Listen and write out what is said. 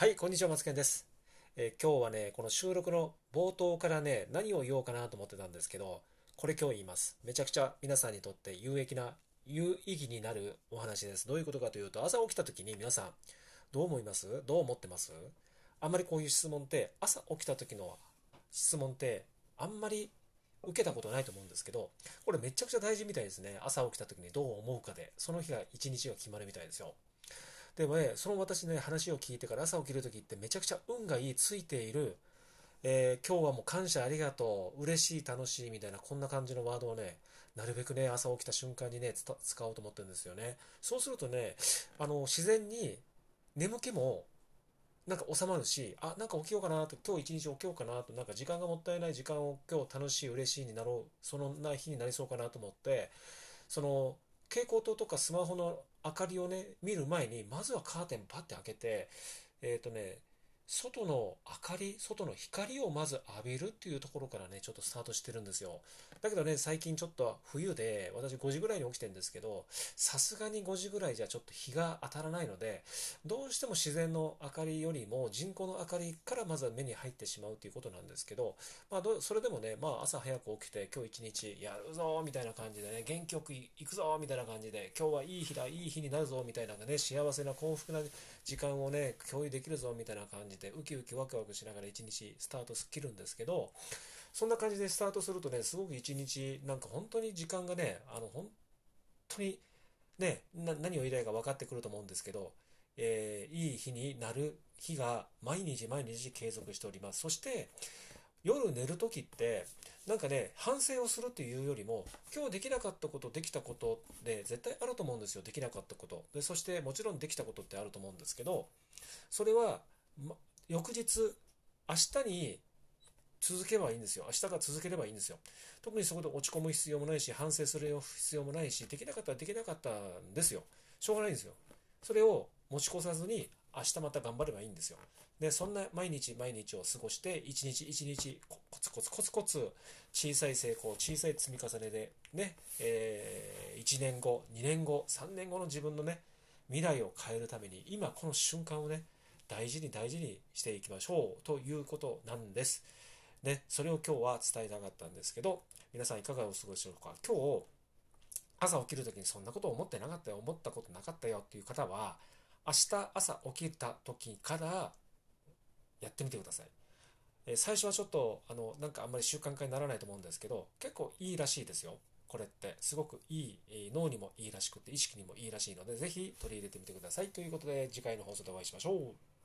はい、こんにちは、マツケンです。えー、今日はね、この収録の冒頭からね、何を言おうかなと思ってたんですけど、これ今日言います。めちゃくちゃ皆さんにとって有益な、有意義になるお話です。どういうことかというと、朝起きた時に皆さん、どう思います？どう思ってます？あんまりこういう質問って、朝起きた時の質問って、あんまり受けたことないと思うんですけど、これめちゃくちゃ大事みたいですね。朝起きた時にどう思うかで、その日が一日が決まるみたいですよ。でもね、その私ね、話を聞いてから朝起きるときってめちゃくちゃ運がいい、ついている、えー、今日はもう感謝ありがとう、嬉しい、楽しいみたいな、こんな感じのワードをね、なるべくね、朝起きた瞬間にね、使おうと思ってるんですよね。そうするとね、あの、自然に眠気もなんか収まるし、あ、なんか起きようかなと、今日一日起きようかなと、なんか時間がもったいない時間を今日楽しい、嬉しいになろう、そんな日になりそうかなと思って、その、蛍光灯とかスマホの明かりをね、見る前に、まずはカーテンパッて開けて、えっ、ー、とね、外の明かり、外の光をまず浴びるっていうところからね、ちょっとスタートしてるんですよ。だけどね、最近ちょっと冬で、私5時ぐらいに起きてるんですけど、さすがに5時ぐらいじゃちょっと日が当たらないので、どうしても自然の明かりよりも人工の明かりからまずは目に入ってしまうということなんですけど、まあどそれでもね、まあ朝早く起きて今日一日やるぞみたいな感じでね、元気よく行くぞみたいな感じで、今日はいい日だ、いい日になるぞみたいなね、幸せな幸福な時間をね、共有できるぞみたいな感じで、ウキウキワクワクしながら一日スタートす切るんですけど、そんな感じでスタートするとね、すごく一日、なんか本当に時間がね、あの、本当にね、何を言いたいか分かってくると思うんですけど、えー、いい日になる日が毎日毎日継続しております。そして、夜寝るときって、なんかね、反省をするっていうよりも、今日できなかったこと、できたことで絶対あると思うんですよ。できなかったこと。で、そしてもちろんできたことってあると思うんですけど、それは、ま、翌日、明日に続けばいいんですよ。明日から続ければいいんですよ。特にそこで落ち込む必要もないし、反省する必要もないし、できなかったらできなかったんですよ。しょうがないんですよ。それを持ち越さずに、明日また頑張ればいいんですよ。で、そんな毎日毎日を過ごして、一日一日コツコツコツコツ小さい成功、小さい積み重ねで、ね、えー、1年後、2年後、3年後の自分のね、未来を変えるために、今この瞬間をね、大事に大事にしていきましょうということなんです。ね、それを今日は伝えたかったんですけど、皆さんいかがお過ごしでしょうか？今日、朝起きるときにそんなこと思ってなかったよ、思ったことなかったよっていう方は、明日朝起きた時からやってみてください。え最初はちょっと、あの、なんかあんまり習慣化にならないと思うんですけど、結構いいらしいですよ。これってすごくいい、え脳にもいいらしくて意識にもいいらしいので、ぜひ取り入れてみてください。ということで次回の放送でお会いしましょう。